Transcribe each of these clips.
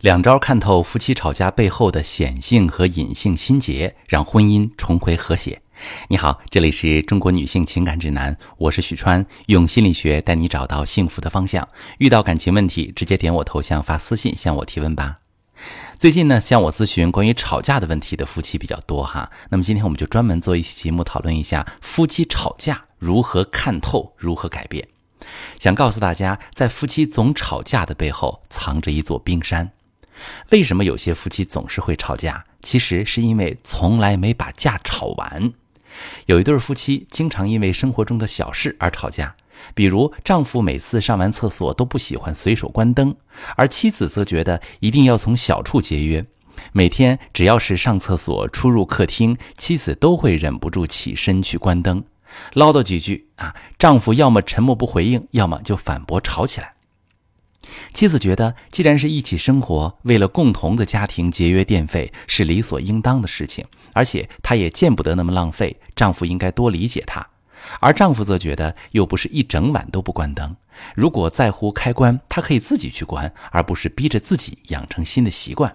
两招看透夫妻吵架背后的显性和隐性心结，让婚姻重回和谐。你好，这里是中国女性情感指南，我是许川，用心理学带你找到幸福的方向。遇到感情问题，直接点我头像发私信向我提问吧。最近呢，向我咨询关于吵架的问题的夫妻比较多哈。那么今天我们就专门做一期节目，讨论一下夫妻吵架如何看透，如何改变。想告诉大家，在夫妻总吵架的背后，藏着一座冰山。为什么有些夫妻总是会吵架？其实是因为从来没把架吵完。有一对夫妻经常因为生活中的小事而吵架，比如丈夫每次上完厕所都不喜欢随手关灯，而妻子则觉得一定要从小处节约。每天只要是上厕所、出入客厅，妻子都会忍不住起身去关灯，唠叨几句啊，丈夫要么沉默不回应，要么就反驳，吵起来。妻子觉得，既然是一起生活，为了共同的家庭节约电费是理所应当的事情，而且她也见不得那么浪费，丈夫应该多理解她。而丈夫则觉得，又不是一整晚都不关灯，如果在乎开关，他可以自己去关，而不是逼着自己养成新的习惯。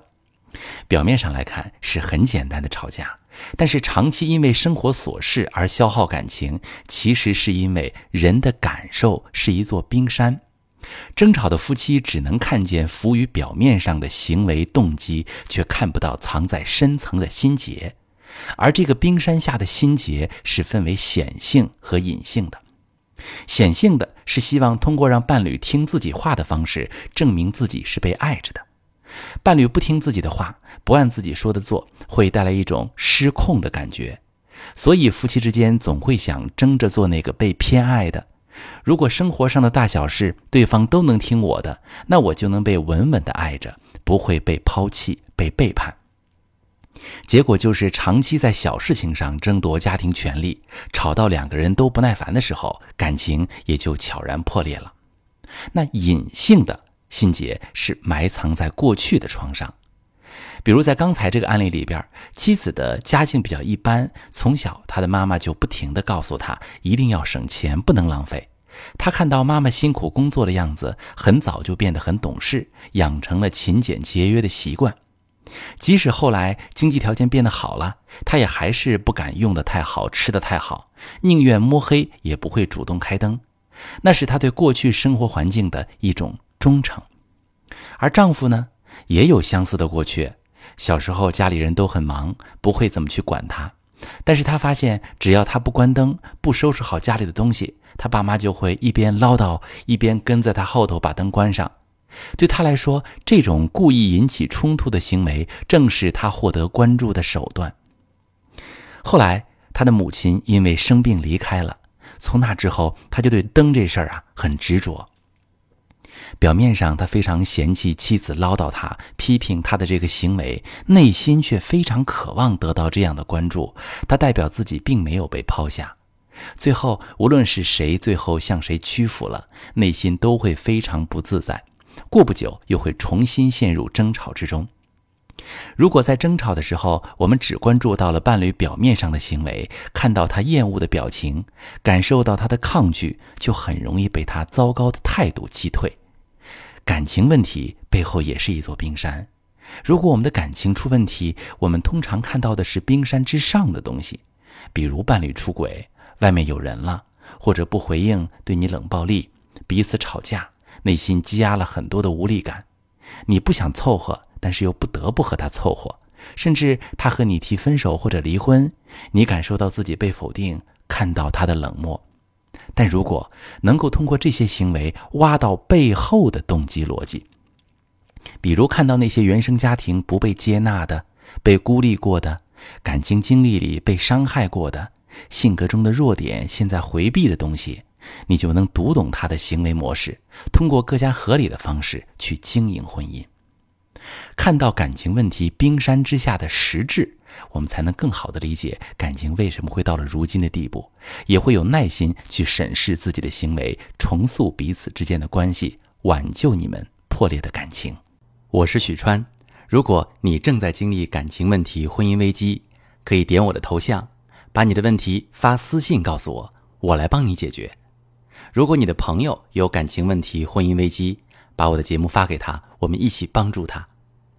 表面上来看是很简单的吵架，但是长期因为生活琐事而消耗感情，其实是因为人的感受是一座冰山。争吵的夫妻只能看见浮于表面上的行为动机，却看不到藏在深层的心结。而这个冰山下的心结是分为显性和隐性的。显性的是希望通过让伴侣听自己话的方式，证明自己是被爱着的。伴侣不听自己的话，不按自己说的做，会带来一种失控的感觉。所以夫妻之间总会想争着做那个被偏爱的。如果生活上的大小事对方都能听我的，那我就能被稳稳的爱着，不会被抛弃、被背叛。结果就是长期在小事情上争夺家庭权利，吵到两个人都不耐烦的时候，感情也就悄然破裂了。那隐性的心结是埋藏在过去的创伤，比如在刚才这个案例里边，妻子的家境比较一般，从小她的妈妈就不停地告诉她一定要省钱，不能浪费。他看到妈妈辛苦工作的样子，很早就变得很懂事，养成了勤俭节约的习惯。即使后来经济条件变得好了，他也还是不敢用的太好，吃的太好，宁愿摸黑也不会主动开灯。那是他对过去生活环境的一种忠诚。而丈夫呢，也有相似的过去。小时候家里人都很忙，不会怎么去管他。但是他发现，只要他不关灯，不收拾好家里的东西，他爸妈就会一边唠叨，一边跟在他后头把灯关上。对他来说，这种故意引起冲突的行为，正是他获得关注的手段。后来，他的母亲因为生病离开了，从那之后，他就对灯这事儿啊很执着。表面上他非常嫌弃妻子唠叨他、批评他的这个行为，内心却非常渴望得到这样的关注。他代表自己并没有被抛下。最后，无论是谁最后向谁屈服了，内心都会非常不自在。过不久，又会重新陷入争吵之中。如果在争吵的时候，我们只关注到了伴侣表面上的行为，看到他厌恶的表情，感受到他的抗拒，就很容易被他糟糕的态度击退。感情问题背后也是一座冰山。如果我们的感情出问题，我们通常看到的是冰山之上的东西，比如伴侣出轨、外面有人了，或者不回应、对你冷暴力、彼此吵架，内心积压了很多的无力感。你不想凑合，但是又不得不和他凑合，甚至他和你提分手或者离婚，你感受到自己被否定，看到他的冷漠。但如果能够通过这些行为挖到背后的动机逻辑，比如看到那些原生家庭不被接纳的、被孤立过的、感情经历里被伤害过的、性格中的弱点现在回避的东西，你就能读懂他的行为模式，通过更加合理的方式去经营婚姻。看到感情问题冰山之下的实质。我们才能更好的理解感情为什么会到了如今的地步，也会有耐心去审视自己的行为，重塑彼此之间的关系，挽救你们破裂的感情。我是许川，如果你正在经历感情问题、婚姻危机，可以点我的头像，把你的问题发私信告诉我，我来帮你解决。如果你的朋友有感情问题、婚姻危机，把我的节目发给他，我们一起帮助他。